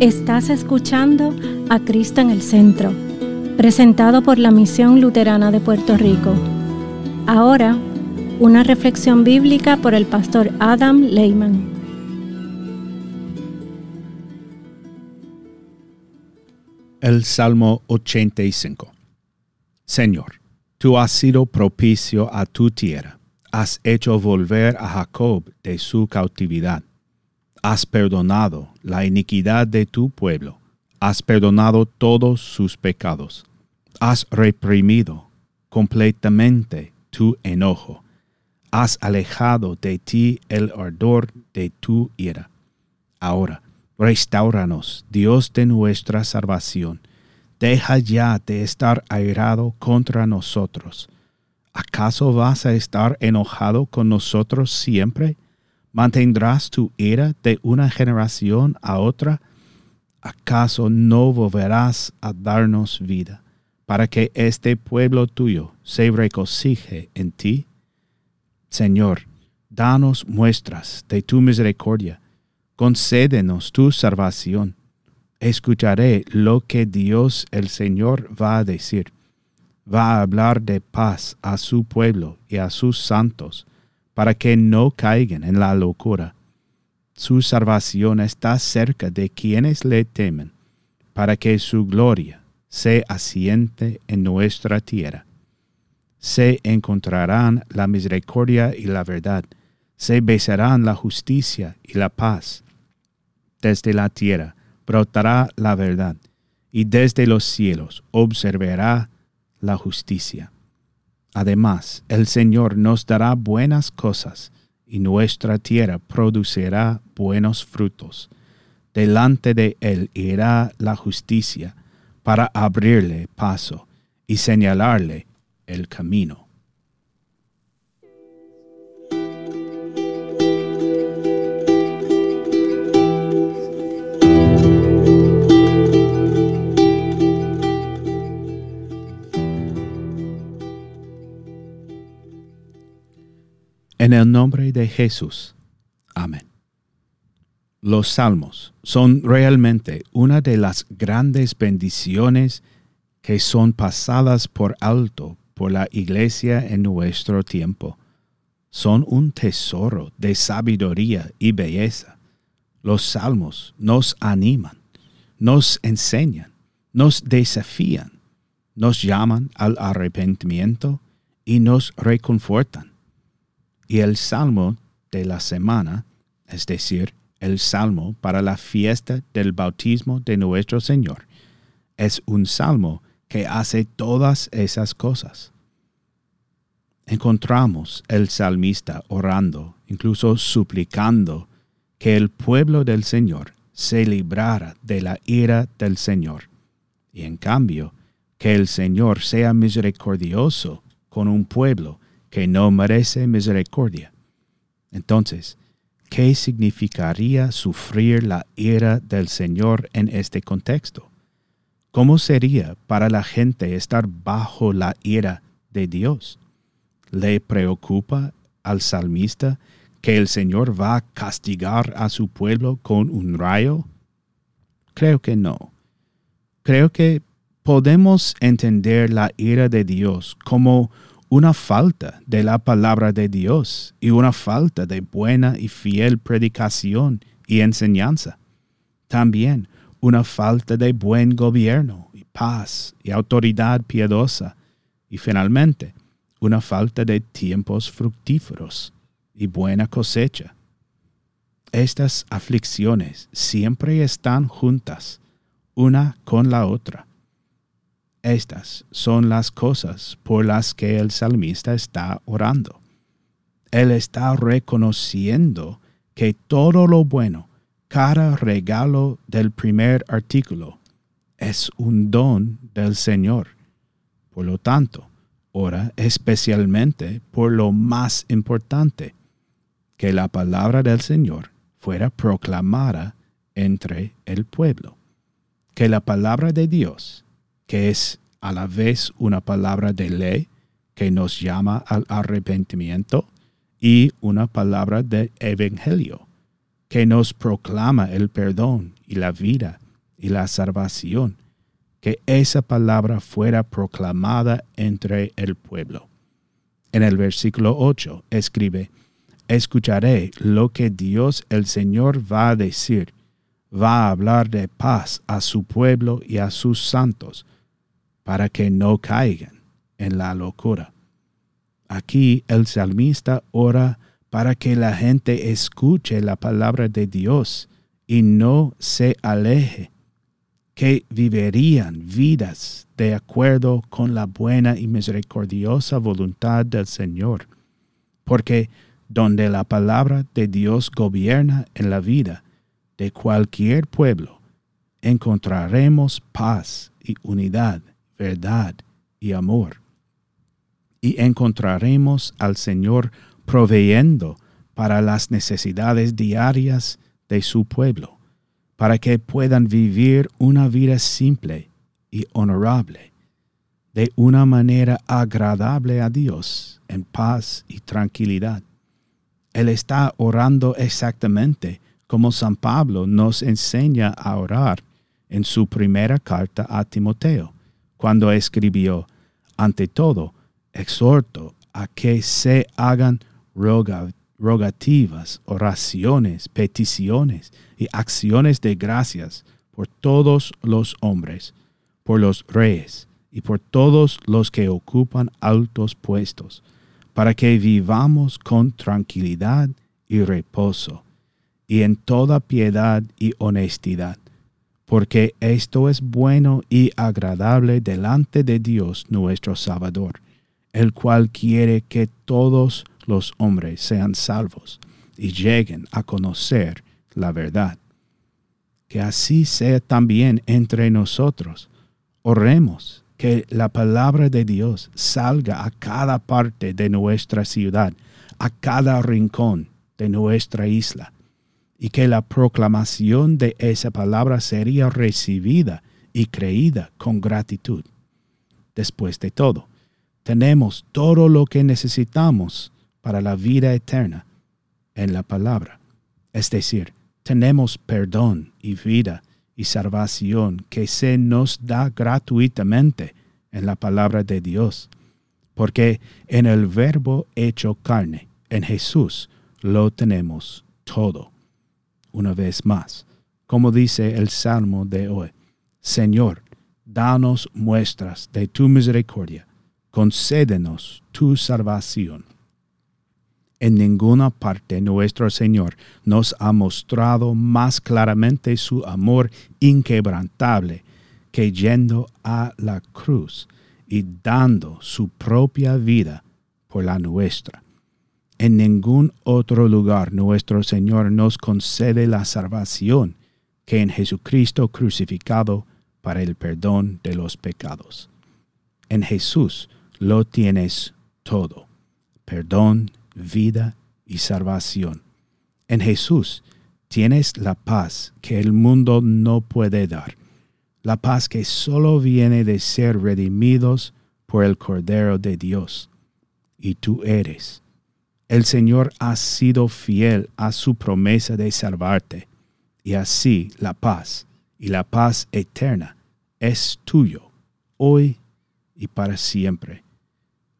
Estás escuchando a Cristo en el Centro, presentado por la Misión Luterana de Puerto Rico. Ahora, una reflexión bíblica por el pastor Adam Lehman. El Salmo 85. Señor, tú has sido propicio a tu tierra, has hecho volver a Jacob de su cautividad has perdonado la iniquidad de tu pueblo, has perdonado todos sus pecados, has reprimido completamente tu enojo, has alejado de ti el ardor de tu ira. Ahora, restauranos, Dios de nuestra salvación, deja ya de estar airado contra nosotros. ¿Acaso vas a estar enojado con nosotros siempre? ¿Mantendrás tu ira de una generación a otra? ¿Acaso no volverás a darnos vida para que este pueblo tuyo se regocije en ti? Señor, danos muestras de tu misericordia, concédenos tu salvación. Escucharé lo que Dios el Señor va a decir. Va a hablar de paz a su pueblo y a sus santos para que no caigan en la locura. Su salvación está cerca de quienes le temen, para que su gloria se asiente en nuestra tierra. Se encontrarán la misericordia y la verdad, se besarán la justicia y la paz. Desde la tierra brotará la verdad, y desde los cielos observará la justicia. Además, el Señor nos dará buenas cosas, y nuestra tierra producirá buenos frutos. Delante de Él irá la justicia, para abrirle paso y señalarle el camino. En el nombre de Jesús. Amén. Los salmos son realmente una de las grandes bendiciones que son pasadas por alto por la iglesia en nuestro tiempo. Son un tesoro de sabiduría y belleza. Los salmos nos animan, nos enseñan, nos desafían, nos llaman al arrepentimiento y nos reconfortan y el salmo de la semana, es decir, el salmo para la fiesta del bautismo de nuestro Señor, es un salmo que hace todas esas cosas. Encontramos el salmista orando, incluso suplicando que el pueblo del Señor se librara de la ira del Señor, y en cambio que el Señor sea misericordioso con un pueblo que no merece misericordia. Entonces, ¿qué significaría sufrir la ira del Señor en este contexto? ¿Cómo sería para la gente estar bajo la ira de Dios? ¿Le preocupa al salmista que el Señor va a castigar a su pueblo con un rayo? Creo que no. Creo que podemos entender la ira de Dios como una falta de la palabra de Dios y una falta de buena y fiel predicación y enseñanza. También una falta de buen gobierno y paz y autoridad piadosa. Y finalmente, una falta de tiempos fructíferos y buena cosecha. Estas aflicciones siempre están juntas, una con la otra estas son las cosas por las que el salmista está orando. Él está reconociendo que todo lo bueno, cada regalo del primer artículo, es un don del Señor. Por lo tanto, ora especialmente por lo más importante, que la palabra del Señor fuera proclamada entre el pueblo, que la palabra de Dios que es a la vez una palabra de ley que nos llama al arrepentimiento y una palabra de evangelio que nos proclama el perdón y la vida y la salvación, que esa palabra fuera proclamada entre el pueblo. En el versículo 8 escribe, Escucharé lo que Dios el Señor va a decir. Va a hablar de paz a su pueblo y a sus santos, para que no caigan en la locura. Aquí el salmista ora para que la gente escuche la palabra de Dios y no se aleje, que vivirían vidas de acuerdo con la buena y misericordiosa voluntad del Señor. Porque donde la palabra de Dios gobierna en la vida de cualquier pueblo, encontraremos paz y unidad, verdad y amor y encontraremos al Señor proveyendo para las necesidades diarias de su pueblo, para que puedan vivir una vida simple y honorable, de una manera agradable a Dios, en paz y tranquilidad. Él está orando exactamente como San Pablo nos enseña a orar en su primera carta a Timoteo, cuando escribió, ante todo, exhorto a que se hagan rogativas, oraciones, peticiones y acciones de gracias por todos los hombres, por los reyes y por todos los que ocupan altos puestos, para que vivamos con tranquilidad y reposo, y en toda piedad y honestidad, porque esto es bueno y agradable delante de Dios nuestro Salvador el cual quiere que todos los hombres sean salvos y lleguen a conocer la verdad. Que así sea también entre nosotros. Oremos que la palabra de Dios salga a cada parte de nuestra ciudad, a cada rincón de nuestra isla, y que la proclamación de esa palabra sería recibida y creída con gratitud. Después de todo, tenemos todo lo que necesitamos para la vida eterna en la palabra. Es decir, tenemos perdón y vida y salvación que se nos da gratuitamente en la palabra de Dios. Porque en el verbo hecho carne, en Jesús, lo tenemos todo. Una vez más, como dice el Salmo de hoy, Señor, danos muestras de tu misericordia concédenos tu salvación. En ninguna parte nuestro Señor nos ha mostrado más claramente su amor inquebrantable que yendo a la cruz y dando su propia vida por la nuestra. En ningún otro lugar nuestro Señor nos concede la salvación que en Jesucristo crucificado para el perdón de los pecados. En Jesús lo tienes todo, perdón, vida y salvación. En Jesús tienes la paz que el mundo no puede dar, la paz que solo viene de ser redimidos por el Cordero de Dios. Y tú eres. El Señor ha sido fiel a su promesa de salvarte, y así la paz y la paz eterna es tuyo, hoy y para siempre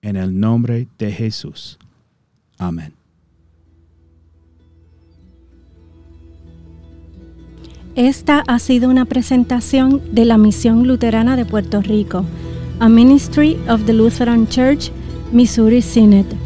en el nombre de Jesús. Amén. Esta ha sido una presentación de la Misión Luterana de Puerto Rico, a Ministry of the Lutheran Church, Missouri Synod.